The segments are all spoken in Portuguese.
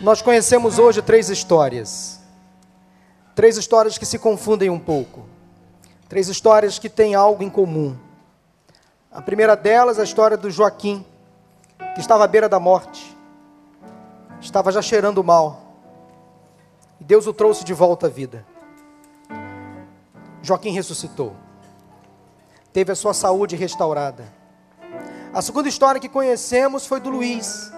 Nós conhecemos hoje três histórias. Três histórias que se confundem um pouco. Três histórias que têm algo em comum. A primeira delas é a história do Joaquim, que estava à beira da morte. Estava já cheirando mal. E Deus o trouxe de volta à vida. Joaquim ressuscitou. Teve a sua saúde restaurada. A segunda história que conhecemos foi do Luiz,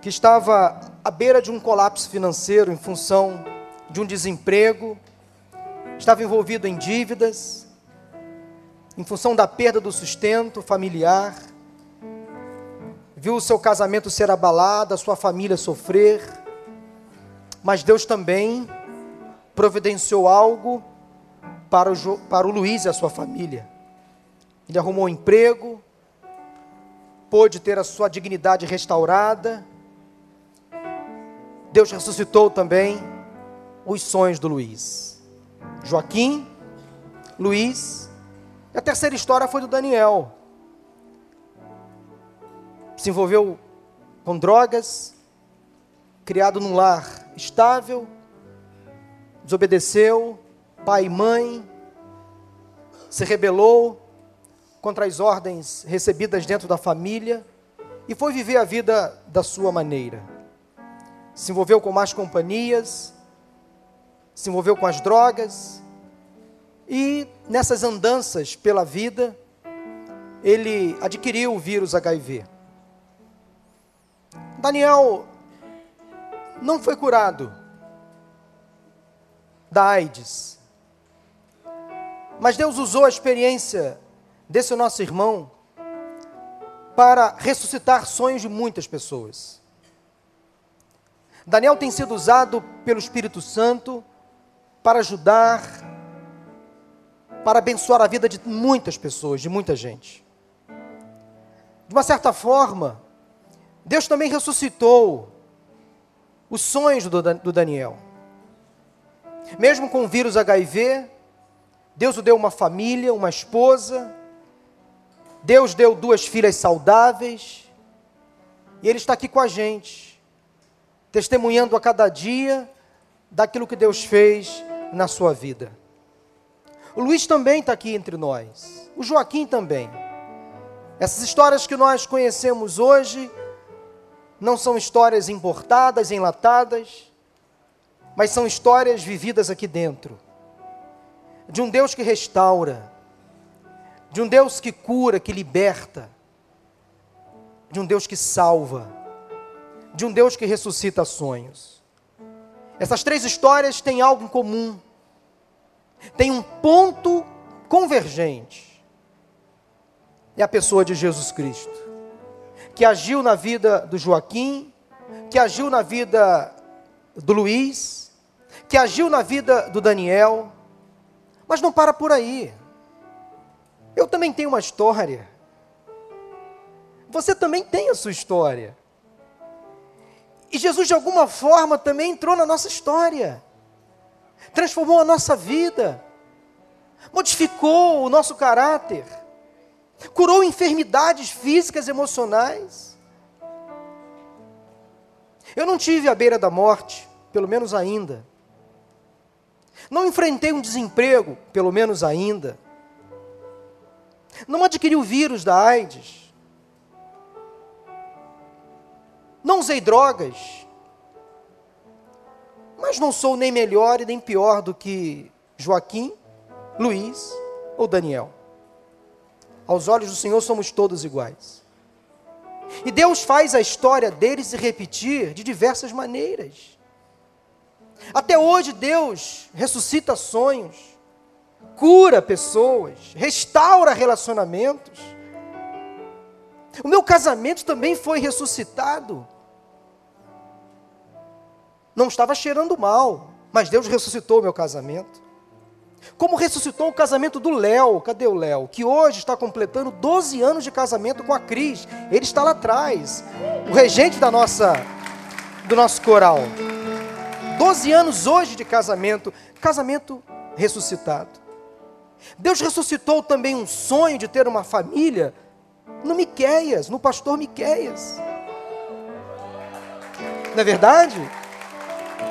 que estava à beira de um colapso financeiro em função de um desemprego, estava envolvido em dívidas, em função da perda do sustento familiar, viu o seu casamento ser abalado, a sua família sofrer, mas Deus também providenciou algo para o, para o Luiz e a sua família. Ele arrumou um emprego, pôde ter a sua dignidade restaurada, Deus ressuscitou também os sonhos do Luiz. Joaquim, Luiz. E a terceira história foi do Daniel. Se envolveu com drogas, criado num lar estável, desobedeceu, pai e mãe, se rebelou contra as ordens recebidas dentro da família e foi viver a vida da sua maneira se envolveu com más companhias, se envolveu com as drogas, e nessas andanças pela vida, ele adquiriu o vírus HIV. Daniel não foi curado da AIDS, mas Deus usou a experiência desse nosso irmão para ressuscitar sonhos de muitas pessoas. Daniel tem sido usado pelo Espírito Santo para ajudar, para abençoar a vida de muitas pessoas, de muita gente. De uma certa forma, Deus também ressuscitou os sonhos do, Daniel. Mesmo com o vírus HIV, Deus o deu uma família, uma esposa, Deus deu duas filhas saudáveis, e Ele está aqui com a gente testemunhando a cada dia daquilo que Deus fez na sua vida. O Luiz também está aqui entre nós, o Joaquim também. Essas histórias que nós conhecemos hoje não são histórias importadas, enlatadas, mas são histórias vividas aqui dentro. De um Deus que restaura, de um Deus que cura, que liberta, de um Deus que salva de um Deus que ressuscita sonhos. Essas três histórias têm algo em comum. Tem um ponto convergente. É a pessoa de Jesus Cristo, que agiu na vida do Joaquim, que agiu na vida do Luiz, que agiu na vida do Daniel, mas não para por aí. Eu também tenho uma história. Você também tem a sua história. E Jesus, de alguma forma, também entrou na nossa história, transformou a nossa vida, modificou o nosso caráter, curou enfermidades físicas e emocionais. Eu não tive à beira da morte, pelo menos ainda. Não enfrentei um desemprego, pelo menos ainda. Não adquiri o vírus da AIDS. Não usei drogas, mas não sou nem melhor e nem pior do que Joaquim, Luiz ou Daniel. Aos olhos do Senhor somos todos iguais. E Deus faz a história deles se repetir de diversas maneiras. Até hoje Deus ressuscita sonhos, cura pessoas, restaura relacionamentos. O meu casamento também foi ressuscitado. Não estava cheirando mal, mas Deus ressuscitou o meu casamento. Como ressuscitou o casamento do Léo, cadê o Léo? Que hoje está completando 12 anos de casamento com a Cris. Ele está lá atrás, o regente da nossa, do nosso coral. 12 anos hoje de casamento, casamento ressuscitado. Deus ressuscitou também um sonho de ter uma família no Miqueias, no pastor Miqueias. Não é verdade?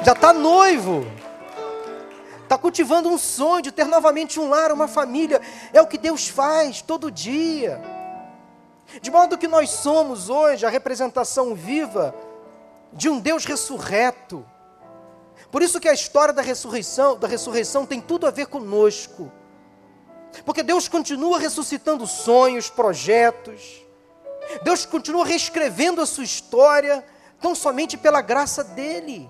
Já está noivo. Está cultivando um sonho de ter novamente um lar, uma família. É o que Deus faz todo dia. De modo que nós somos hoje a representação viva de um Deus ressurreto. Por isso que a história da ressurreição, da ressurreição tem tudo a ver conosco. Porque Deus continua ressuscitando sonhos, projetos. Deus continua reescrevendo a sua história, tão somente pela graça dele.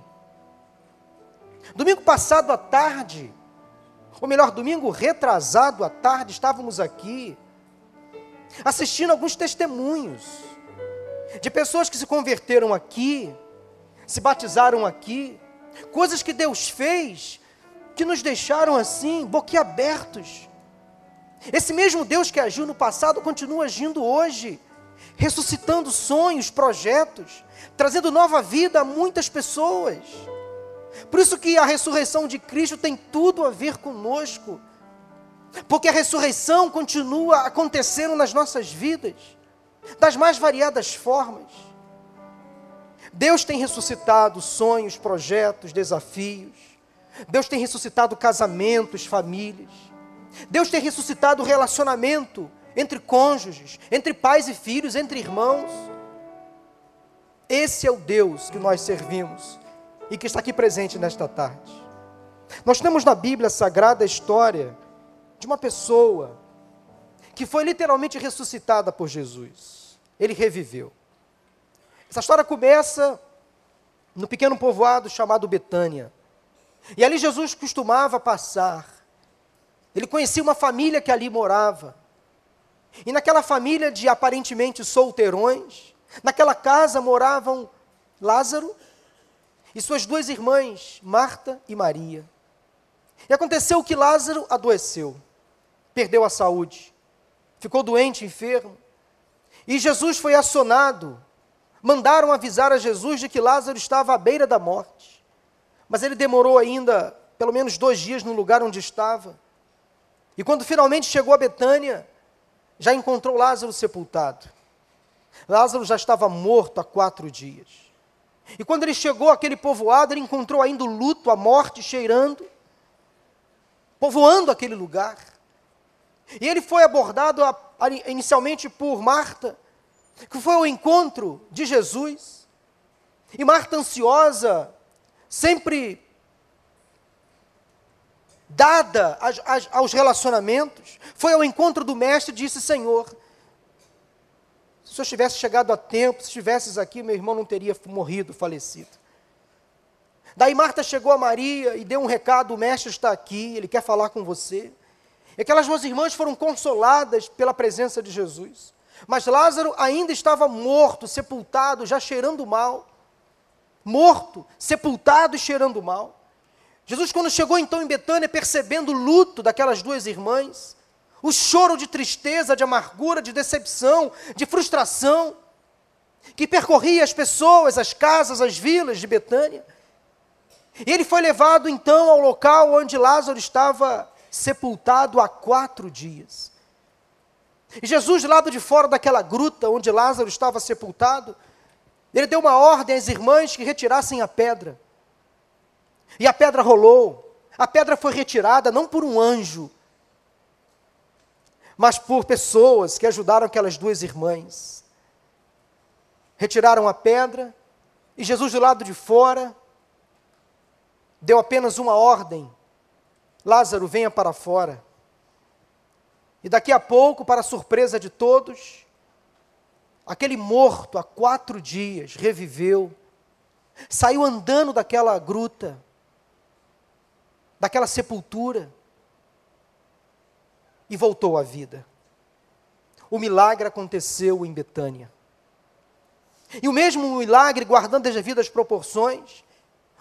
Domingo passado à tarde, ou melhor, domingo retrasado à tarde, estávamos aqui assistindo alguns testemunhos de pessoas que se converteram aqui, se batizaram aqui, coisas que Deus fez que nos deixaram assim, boquiabertos. Esse mesmo Deus que agiu no passado continua agindo hoje, ressuscitando sonhos, projetos, trazendo nova vida a muitas pessoas. Por isso que a ressurreição de Cristo tem tudo a ver conosco. Porque a ressurreição continua acontecendo nas nossas vidas, das mais variadas formas. Deus tem ressuscitado sonhos, projetos, desafios. Deus tem ressuscitado casamentos, famílias. Deus tem ressuscitado o relacionamento entre cônjuges, entre pais e filhos, entre irmãos. Esse é o Deus que nós servimos e que está aqui presente nesta tarde. Nós temos na Bíblia Sagrada a história de uma pessoa que foi literalmente ressuscitada por Jesus. Ele reviveu. Essa história começa no pequeno povoado chamado Betânia. E ali Jesus costumava passar. Ele conhecia uma família que ali morava. E naquela família de aparentemente solteirões, naquela casa moravam Lázaro e suas duas irmãs, Marta e Maria. E aconteceu que Lázaro adoeceu, perdeu a saúde, ficou doente, enfermo. E Jesus foi acionado. Mandaram avisar a Jesus de que Lázaro estava à beira da morte. Mas ele demorou ainda pelo menos dois dias no lugar onde estava. E quando finalmente chegou a Betânia, já encontrou Lázaro sepultado. Lázaro já estava morto há quatro dias. E quando ele chegou àquele povoado, ele encontrou ainda o luto, a morte cheirando, povoando aquele lugar. E ele foi abordado a, a, inicialmente por Marta, que foi ao encontro de Jesus. E Marta, ansiosa, sempre dada aos relacionamentos, foi ao encontro do Mestre e disse: Senhor, se o senhor tivesse chegado a tempo, se estivesses aqui, meu irmão não teria morrido, falecido. Daí Marta chegou a Maria e deu um recado: o mestre está aqui, ele quer falar com você. E aquelas duas irmãs foram consoladas pela presença de Jesus. Mas Lázaro ainda estava morto, sepultado, já cheirando mal. Morto, sepultado e cheirando mal. Jesus, quando chegou então em Betânia, percebendo o luto daquelas duas irmãs, o choro de tristeza, de amargura, de decepção, de frustração, que percorria as pessoas, as casas, as vilas de Betânia. Ele foi levado então ao local onde Lázaro estava sepultado há quatro dias. E Jesus, do lado de fora daquela gruta onde Lázaro estava sepultado, ele deu uma ordem às irmãs que retirassem a pedra. E a pedra rolou. A pedra foi retirada não por um anjo, mas por pessoas que ajudaram aquelas duas irmãs. Retiraram a pedra e Jesus, do lado de fora, deu apenas uma ordem: Lázaro, venha para fora. E daqui a pouco, para a surpresa de todos, aquele morto há quatro dias reviveu, saiu andando daquela gruta, daquela sepultura e voltou à vida. O milagre aconteceu em Betânia. E o mesmo milagre, guardando as devidas proporções,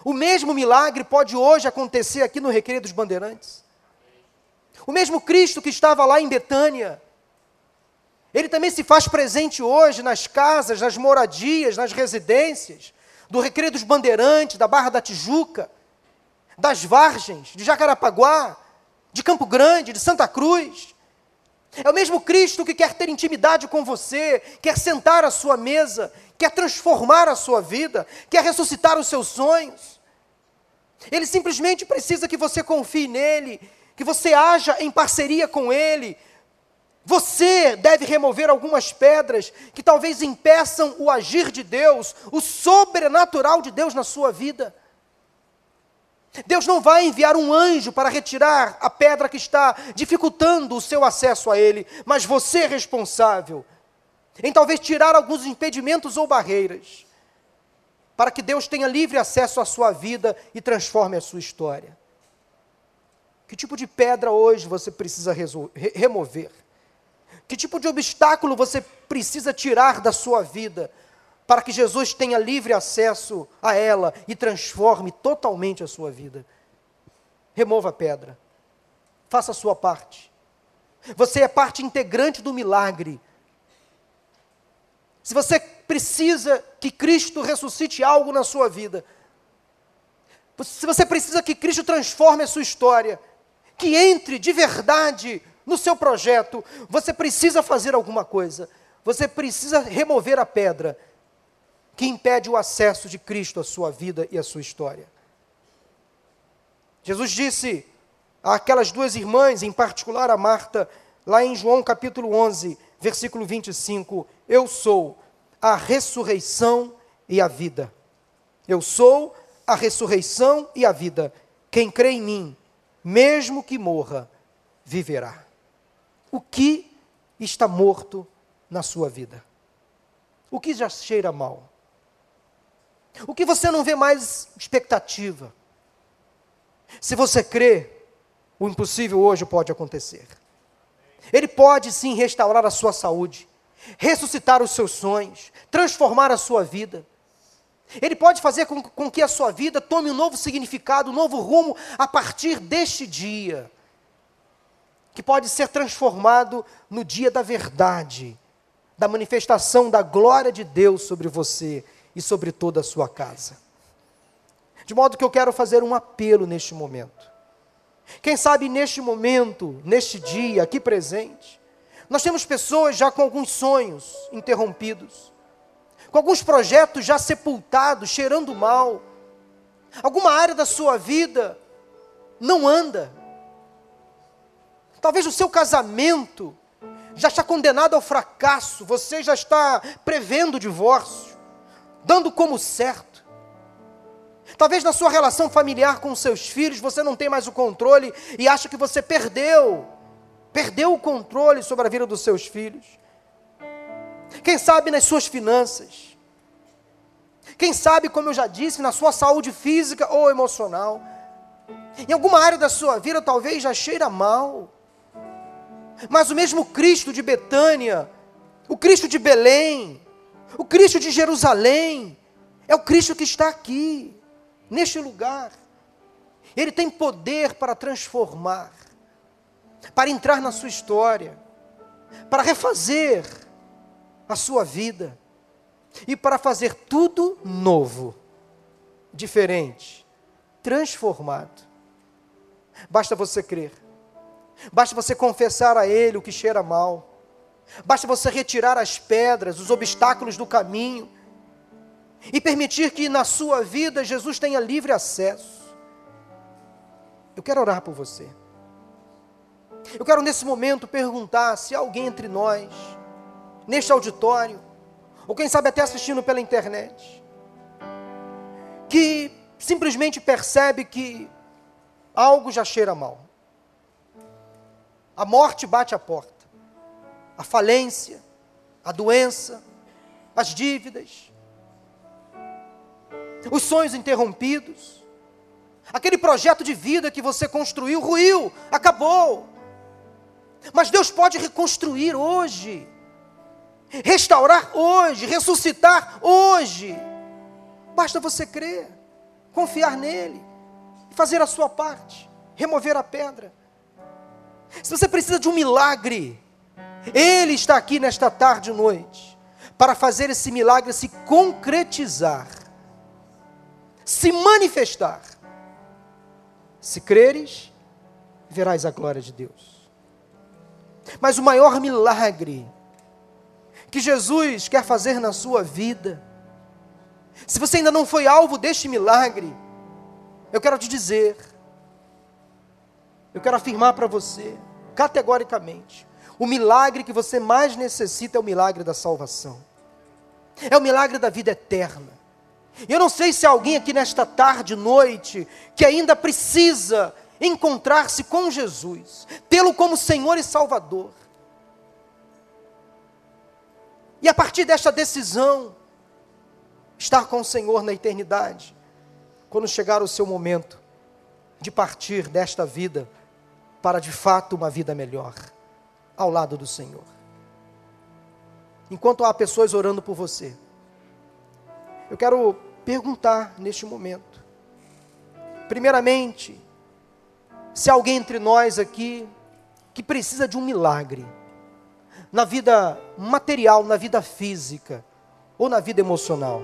o mesmo milagre pode hoje acontecer aqui no Recreio dos Bandeirantes. O mesmo Cristo que estava lá em Betânia, ele também se faz presente hoje nas casas, nas moradias, nas residências do Recreio dos Bandeirantes, da Barra da Tijuca, das Vargens, de Jacarapaguá, de Campo Grande, de Santa Cruz. É o mesmo Cristo que quer ter intimidade com você, quer sentar à sua mesa, quer transformar a sua vida, quer ressuscitar os seus sonhos. Ele simplesmente precisa que você confie nele, que você haja em parceria com ele. Você deve remover algumas pedras que talvez impeçam o agir de Deus, o sobrenatural de Deus na sua vida. Deus não vai enviar um anjo para retirar a pedra que está dificultando o seu acesso a Ele, mas você é responsável em talvez tirar alguns impedimentos ou barreiras, para que Deus tenha livre acesso à sua vida e transforme a sua história. Que tipo de pedra hoje você precisa remover? Que tipo de obstáculo você precisa tirar da sua vida? Para que Jesus tenha livre acesso a ela e transforme totalmente a sua vida. Remova a pedra. Faça a sua parte. Você é parte integrante do milagre. Se você precisa que Cristo ressuscite algo na sua vida, se você precisa que Cristo transforme a sua história, que entre de verdade no seu projeto, você precisa fazer alguma coisa. Você precisa remover a pedra que impede o acesso de Cristo à sua vida e à sua história. Jesus disse àquelas duas irmãs, em particular a Marta, lá em João capítulo 11, versículo 25: Eu sou a ressurreição e a vida. Eu sou a ressurreição e a vida. Quem crê em mim, mesmo que morra, viverá. O que está morto na sua vida? O que já cheira mal? O que você não vê mais expectativa? Se você crê, o impossível hoje pode acontecer. Ele pode sim restaurar a sua saúde, ressuscitar os seus sonhos, transformar a sua vida. Ele pode fazer com, com, que a sua vida tome um novo significado, um novo rumo a partir deste dia, que pode ser transformado no dia da verdade, da manifestação da glória de Deus sobre você e sobre toda a sua casa. De modo que eu quero fazer um apelo neste momento. Quem sabe neste momento, neste dia aqui presente, nós temos pessoas já com alguns sonhos interrompidos, com alguns projetos já sepultados, cheirando mal. Alguma área da sua vida não anda. Talvez o seu casamento já está condenado ao fracasso, você já está prevendo o divórcio dando como certo. Talvez na sua relação familiar com seus filhos você não tem mais o controle e acha que você perdeu, perdeu o controle sobre a vida dos seus filhos. Quem sabe nas suas finanças. Quem sabe, como eu já disse, na sua saúde física ou emocional. Em alguma área da sua vida talvez já cheira mal. Mas o mesmo Cristo de Betânia, o Cristo de Belém, o Cristo de Jerusalém é o Cristo que está aqui, neste lugar. Ele tem poder para transformar, para entrar na sua história, para refazer a sua vida e para fazer tudo novo, diferente, transformado. Basta você crer, basta você confessar a Ele o que cheira mal Basta você retirar as pedras, os obstáculos do caminho e permitir que na sua vida Jesus tenha livre acesso. Eu quero orar por você. Eu quero nesse momento perguntar se alguém entre nós, neste auditório, ou quem sabe até assistindo pela internet, que simplesmente percebe que algo já cheira mal. A morte bate a porta a falência, a doença, as dívidas, os sonhos interrompidos, aquele projeto de vida que você construiu ruiu, acabou. Mas Deus pode reconstruir hoje, restaurar hoje, ressuscitar hoje. Basta você crer, confiar nele, fazer a sua parte, remover a pedra. Se você precisa de um milagre, ele está aqui nesta tarde e noite para fazer esse milagre se concretizar, se manifestar. Se creres, verás a glória de Deus. Mas o maior milagre que Jesus quer fazer na sua vida, se você ainda não foi alvo deste milagre, eu quero te dizer, eu quero afirmar para você, categoricamente, o milagre que você mais necessita é o milagre da salvação, é o milagre da vida eterna. Eu não sei se alguém aqui nesta tarde, noite, que ainda precisa encontrar-se com Jesus, tê-lo como Senhor e Salvador. E a partir desta decisão, estar com o Senhor na eternidade, quando chegar o seu momento de partir desta vida para de fato uma vida melhor, ao lado do Senhor. Enquanto há pessoas orando por você, eu quero perguntar neste momento, primeiramente, se alguém entre nós aqui que precisa de um milagre, na vida material, na vida física ou na vida emocional.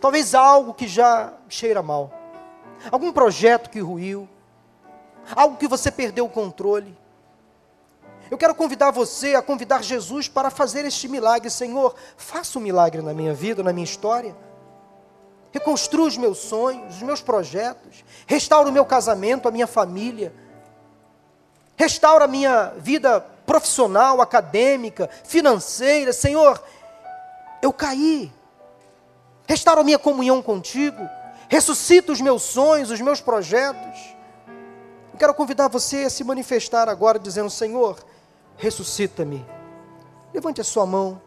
Talvez algo que já cheira mal, algum projeto que ruiu, algo que você perdeu o controle. Eu quero convidar você a convidar Jesus para fazer este milagre. Senhor, faça um milagre na minha vida, na minha história. Reconstrua os meus sonhos, os meus projetos. Restaura o meu casamento, a minha família. Restaura a minha vida profissional, acadêmica, financeira. Senhor, eu caí. Restaura a minha comunhão contigo. Ressuscita os meus sonhos, os meus projetos. Eu quero convidar você a se manifestar agora, dizendo: Senhor, ressuscita-me. Levante a sua mão.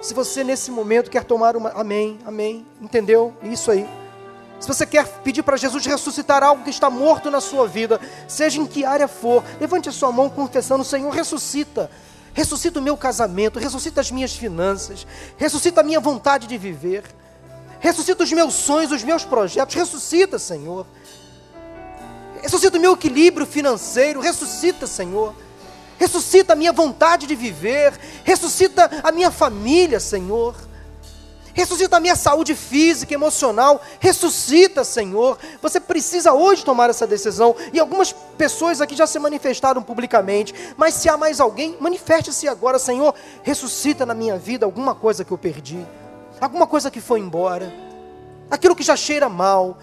Se você nesse momento quer tomar uma. Amém, amém. Entendeu? Isso aí. Se você quer pedir para Jesus ressuscitar algo que está morto na sua vida, seja em que área for, levante a sua mão confessando: Senhor, ressuscita. Ressuscita o meu casamento, ressuscita as minhas finanças, ressuscita a minha vontade de viver, ressuscita os meus sonhos, os meus projetos, ressuscita, Senhor. Ressuscita o meu equilíbrio financeiro, ressuscita, Senhor. Ressuscita a minha vontade de viver, ressuscita a minha família, Senhor. Ressuscita a minha saúde física, emocional. Ressuscita, Senhor. Você precisa hoje tomar essa decisão. E algumas pessoas aqui já se manifestaram publicamente. Mas se há mais alguém, manifeste-se agora, Senhor. Ressuscita na minha vida alguma coisa que eu perdi. Alguma coisa que foi embora. Aquilo que já cheira mal,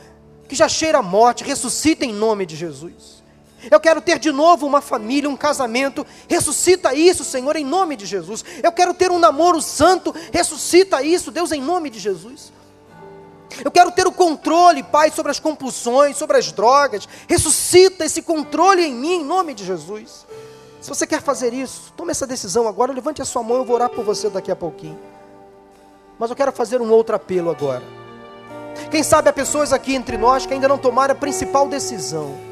que já cheira morte. Ressuscita em nome de Jesus. Eu quero ter de novo uma família, um casamento. Ressuscita isso, Senhor, em nome de Jesus. Eu quero ter um namoro santo. Ressuscita isso, Deus, em nome de Jesus. Eu quero ter o controle, Pai, sobre as compulsões, sobre as drogas. Ressuscita esse controle em mim, em nome de Jesus. Se você quer fazer isso, tome essa decisão agora. Levante a sua mão, eu vou orar por você daqui a pouquinho. Mas eu quero fazer um outro apelo agora. Quem sabe há pessoas aqui entre nós que ainda não tomaram a principal decisão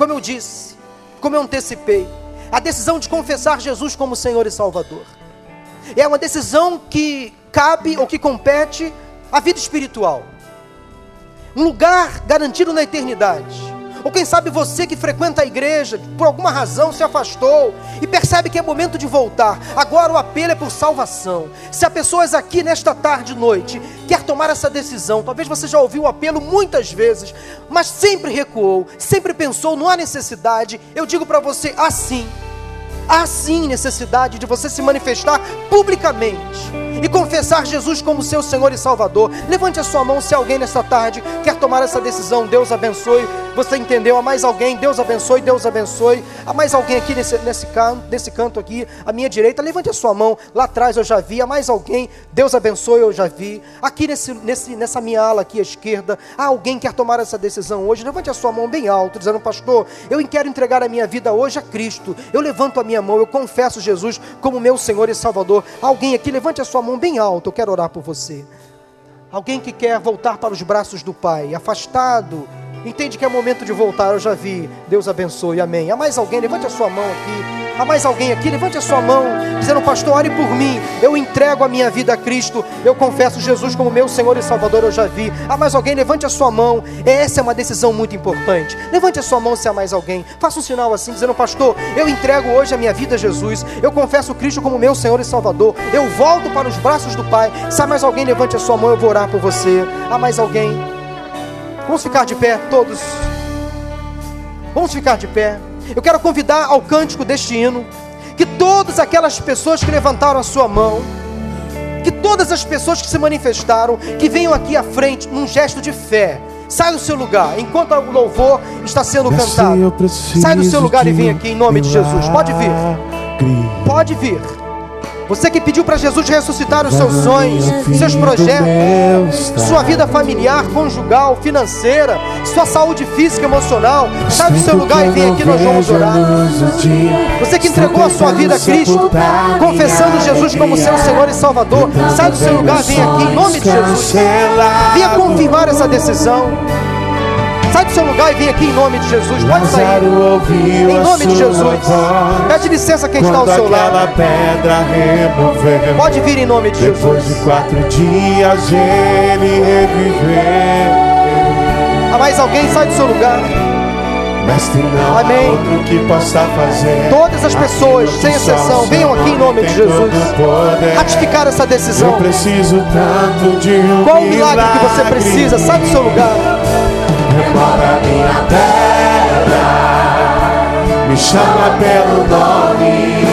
como eu disse, como eu antecipei, a decisão de confessar Jesus como Senhor e Salvador é uma decisão que cabe ou que compete à vida espiritual. Um lugar garantido na eternidade. Ou quem sabe você que frequenta a igreja, por alguma razão se afastou e percebe que é momento de voltar. Agora o apelo é por salvação. Se há pessoas aqui nesta tarde e noite quer tomar essa decisão, talvez você já ouviu o apelo muitas vezes, mas sempre recuou, sempre pensou, não há necessidade. Eu digo para você assim: há sim necessidade de você se manifestar publicamente e confessar Jesus como seu Senhor e Salvador. Levante a sua mão se alguém nesta tarde quer tomar essa decisão. Deus abençoe. Você entendeu? Há mais alguém? Deus abençoe, Deus abençoe. Há mais alguém aqui nesse, nesse, canto, nesse canto aqui, à minha direita. Levante a sua mão. Lá atrás eu já vi. Há mais alguém? Deus abençoe, eu já vi. Aqui nesse, nesse, nessa minha ala aqui à esquerda, há alguém que quer tomar essa decisão hoje? Levante a sua mão bem alto, dizendo, pastor, eu quero entregar a minha vida hoje a Cristo. Eu levanto a minha mão, eu confesso Jesus como meu Senhor e Salvador. Alguém aqui, levante a sua mão mão bem alta, eu quero orar por você. Alguém que quer voltar para os braços do Pai, afastado, entende que é momento de voltar, eu já vi. Deus abençoe, amém. Há mais alguém? Levante a sua mão aqui. Há mais alguém aqui? Levante a sua mão, dizendo, pastor, ore por mim. Eu entrego a minha vida a Cristo. Eu confesso Jesus como meu Senhor e Salvador, eu já vi. Há mais alguém? Levante a sua mão. Essa é uma decisão muito importante. Levante a sua mão se há mais alguém. Faça um sinal assim, dizendo, pastor, eu entrego hoje a minha vida a Jesus. Eu confesso Cristo como meu Senhor e Salvador. Eu volto para os braços do Pai. Se há mais alguém, levante a sua mão, eu vou orar por você. Há mais alguém? Vamos ficar de pé, todos. Vamos ficar de pé. Eu quero convidar ao cântico deste hino que todas aquelas pessoas que levantaram a sua mão, que todas as pessoas que se manifestaram, que venham aqui à frente num gesto de fé, Sai do seu lugar, enquanto o louvor está sendo cantado. Sai do seu lugar e vem aqui em nome de Jesus. Pode vir. Pode vir. Você que pediu para Jesus ressuscitar os seus sonhos, seus projetos, sua vida familiar, conjugal, financeira, sua saúde física, emocional, sai do seu lugar e vem aqui, nós vamos orar. Você que entregou a sua vida a Cristo, confessando Jesus como seu Senhor e Salvador, sai do seu lugar, vem aqui em nome de Jesus. Venha confirmar essa decisão. Sai do seu lugar e vem aqui em nome de Jesus. Pode sair. Em nome de Jesus. Pede licença quem está ao seu lado. Pode vir em nome de Jesus. Depois de quatro dias ele reviveu. Há mais alguém? Sai do seu lugar. Mestre, não Amém. outro que possa fazer. Todas as pessoas, sem exceção, venham aqui em nome de Jesus. Ratificar essa Eu decisão. preciso tanto de um Qual o milagre que você precisa? Sai do seu lugar. Remova minha terra, me chama pelo nome,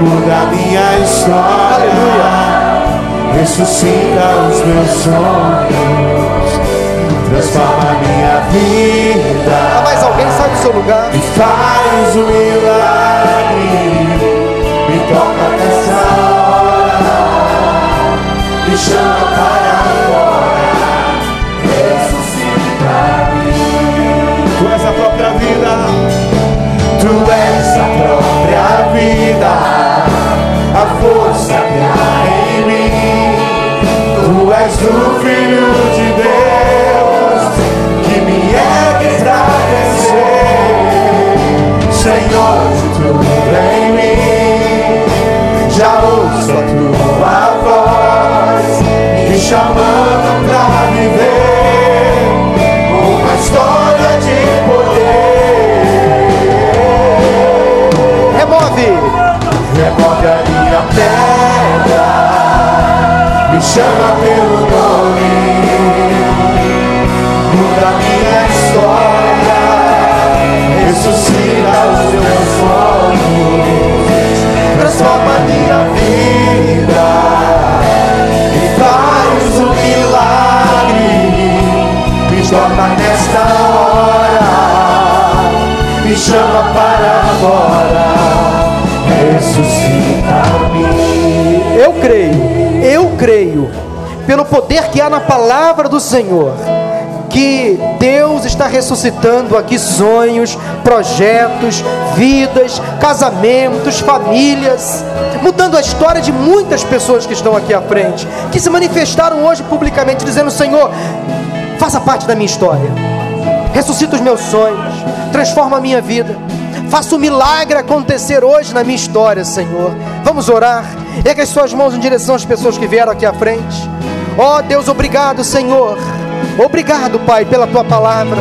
muda minha história, ressuscita os meus sonhos, transforma minha vida. Mais alguém? Sai do seu lugar. e faz um milagre, me toca nessa hora, me chama para muda minha história, ressuscita os meus sonhos, transforma minha vida e faz um milagre, me toca nesta hora, me chama para fora ressuscita-me. Eu creio, eu creio, pelo poder que há na palavra do Senhor, que Deus está ressuscitando aqui sonhos, projetos, vidas, casamentos, famílias, mudando a história de muitas pessoas que estão aqui à frente, que se manifestaram hoje publicamente, dizendo: Senhor, faça parte da minha história, ressuscita os meus sonhos, transforma a minha vida. Faça o um milagre acontecer hoje na minha história, Senhor. Vamos orar. Ergue as suas mãos em direção às pessoas que vieram aqui à frente. Ó oh, Deus, obrigado, Senhor. Obrigado, Pai, pela tua palavra.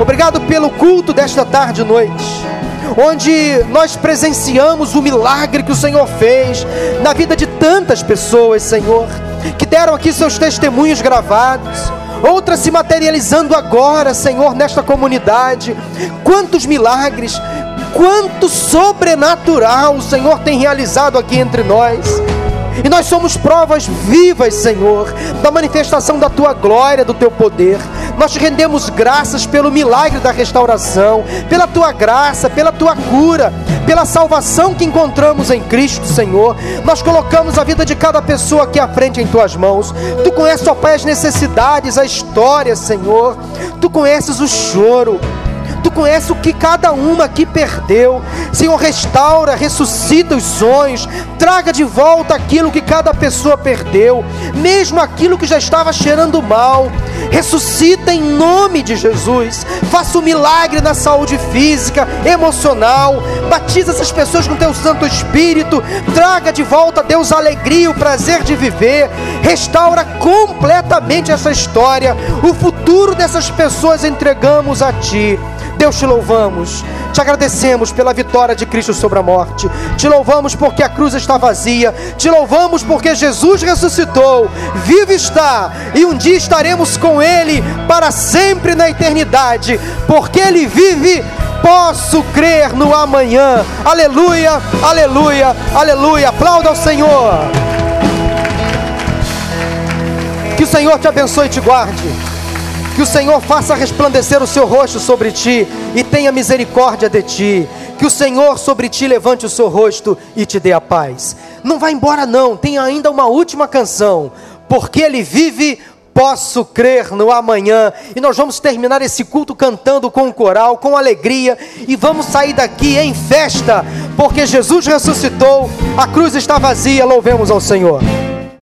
Obrigado pelo culto desta tarde e noite, onde nós presenciamos o milagre que o Senhor fez na vida de tantas pessoas, Senhor, que deram aqui seus testemunhos gravados outras se materializando agora, Senhor, nesta comunidade. Quantos milagres, quanto sobrenatural o Senhor tem realizado aqui entre nós. E nós somos provas vivas, Senhor, da manifestação da tua glória, do teu poder. Nós te rendemos graças pelo milagre da restauração, pela tua graça, pela tua cura, pela salvação que encontramos em Cristo, Senhor. Nós colocamos a vida de cada pessoa aqui à frente em tuas mãos. Tu conheces, ó Pai, as necessidades, a história, Senhor. Tu conheces o choro. Tu conheces o que cada uma aqui perdeu. Senhor, restaura, ressuscita os sonhos, traga de volta aquilo que cada pessoa perdeu, mesmo aquilo que já estava cheirando mal. Ressuscita em nome de Jesus. Faça um milagre na saúde física, emocional. Batiza essas pessoas com teu Santo Espírito. Traga de volta, Deus, a alegria, o prazer de viver. Restaura completamente essa história. O futuro dessas pessoas entregamos a Ti. Deus, te louvamos, te agradecemos pela vitória de Cristo sobre a morte, te louvamos porque a cruz está vazia, te louvamos porque Jesus ressuscitou, vivo está, e um dia estaremos com Ele para sempre na eternidade, porque Ele vive, posso crer no amanhã. Aleluia, aleluia, aleluia. Aplauda ao Senhor. Que o Senhor te abençoe e te guarde. Que o Senhor faça resplandecer o seu rosto sobre ti e tenha misericórdia de ti. Que o Senhor sobre ti levante o seu rosto e te dê a paz. Não vá embora não, tem ainda uma última canção. Porque ele vive, posso crer no amanhã. E nós vamos terminar esse culto cantando com o coral, com alegria, e vamos sair daqui em festa, porque Jesus ressuscitou, a cruz está vazia, louvemos ao Senhor.